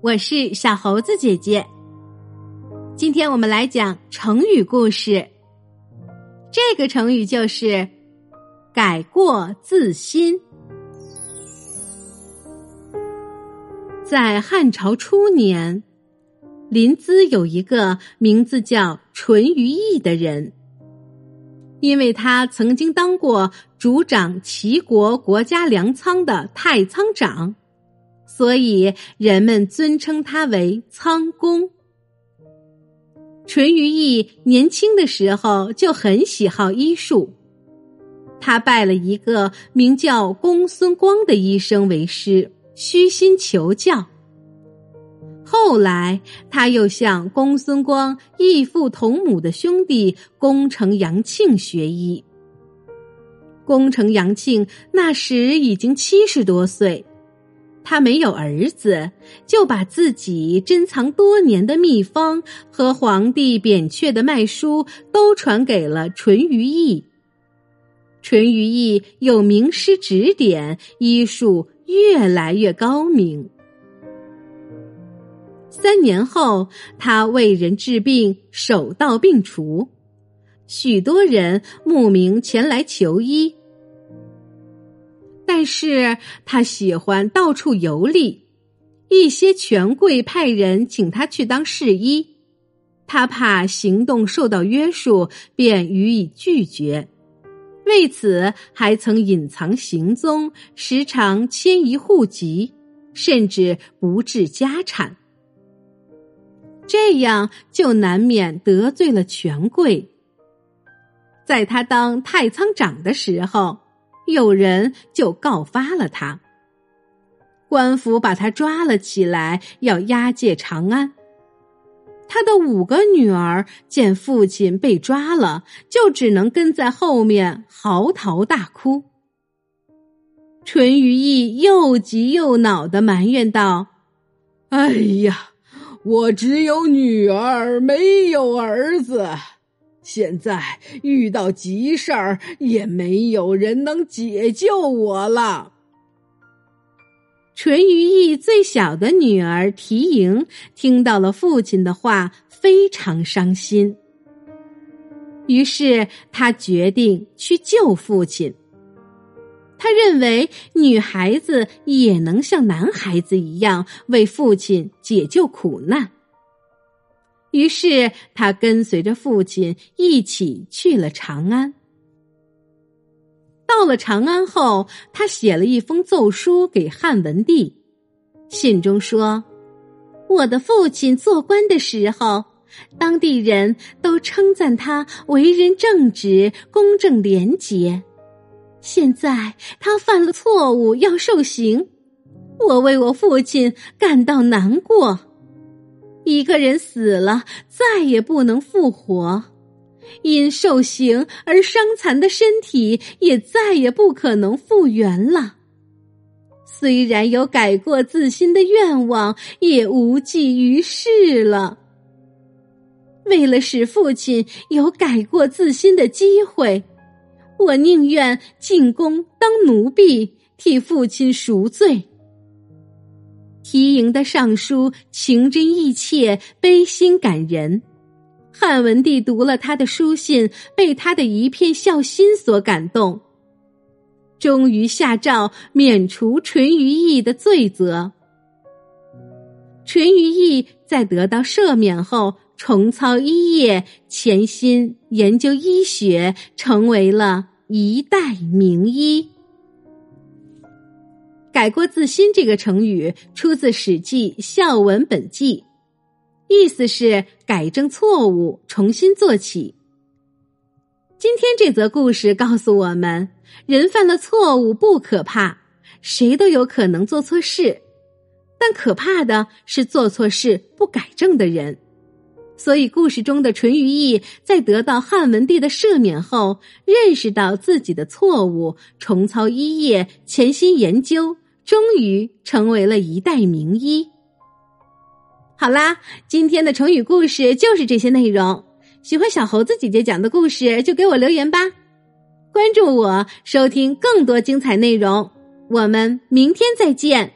我是小猴子姐姐。今天我们来讲成语故事。这个成语就是“改过自新”。在汉朝初年，临淄有一个名字叫淳于意的人，因为他曾经当过主掌齐国国家粮仓的太仓长。所以人们尊称他为仓公。淳于意年轻的时候就很喜好医术，他拜了一个名叫公孙光的医生为师，虚心求教。后来他又向公孙光异父同母的兄弟公成杨庆学医。公成杨庆那时已经七十多岁。他没有儿子，就把自己珍藏多年的秘方和皇帝扁鹊的脉书都传给了淳于意。淳于意有名师指点，医术越来越高明。三年后，他为人治病，手到病除，许多人慕名前来求医。但是他喜欢到处游历，一些权贵派人请他去当侍医，他怕行动受到约束，便予以拒绝。为此，还曾隐藏行踪，时常迁移户籍，甚至不置家产。这样就难免得罪了权贵。在他当太仓长的时候。有人就告发了他，官府把他抓了起来，要押解长安。他的五个女儿见父亲被抓了，就只能跟在后面嚎啕大哭。淳于意又急又恼的埋怨道：“哎呀，我只有女儿，没有儿子。”现在遇到急事儿，也没有人能解救我了。淳于意最小的女儿缇萦听到了父亲的话，非常伤心。于是他决定去救父亲。他认为女孩子也能像男孩子一样为父亲解救苦难。于是，他跟随着父亲一起去了长安。到了长安后，他写了一封奏书给汉文帝，信中说：“我的父亲做官的时候，当地人都称赞他为人正直、公正廉洁。现在他犯了错误，要受刑，我为我父亲感到难过。”一个人死了，再也不能复活；因受刑而伤残的身体，也再也不可能复原了。虽然有改过自新的愿望，也无济于事了。为了使父亲有改过自新的机会，我宁愿进宫当奴婢，替父亲赎罪。缇萦的上书情真意切，悲心感人。汉文帝读了他的书信，被他的一片孝心所感动，终于下诏免除淳于意的罪责。淳于意在得到赦免后，重操医业，潜心研究医学，成为了一代名医。改过自新这个成语出自《史记·孝文本纪》，意思是改正错误，重新做起。今天这则故事告诉我们，人犯了错误不可怕，谁都有可能做错事，但可怕的是做错事不改正的人。所以，故事中的淳于意在得到汉文帝的赦免后，认识到自己的错误，重操医业，潜心研究。终于成为了一代名医。好啦，今天的成语故事就是这些内容。喜欢小猴子姐姐讲的故事，就给我留言吧。关注我，收听更多精彩内容。我们明天再见。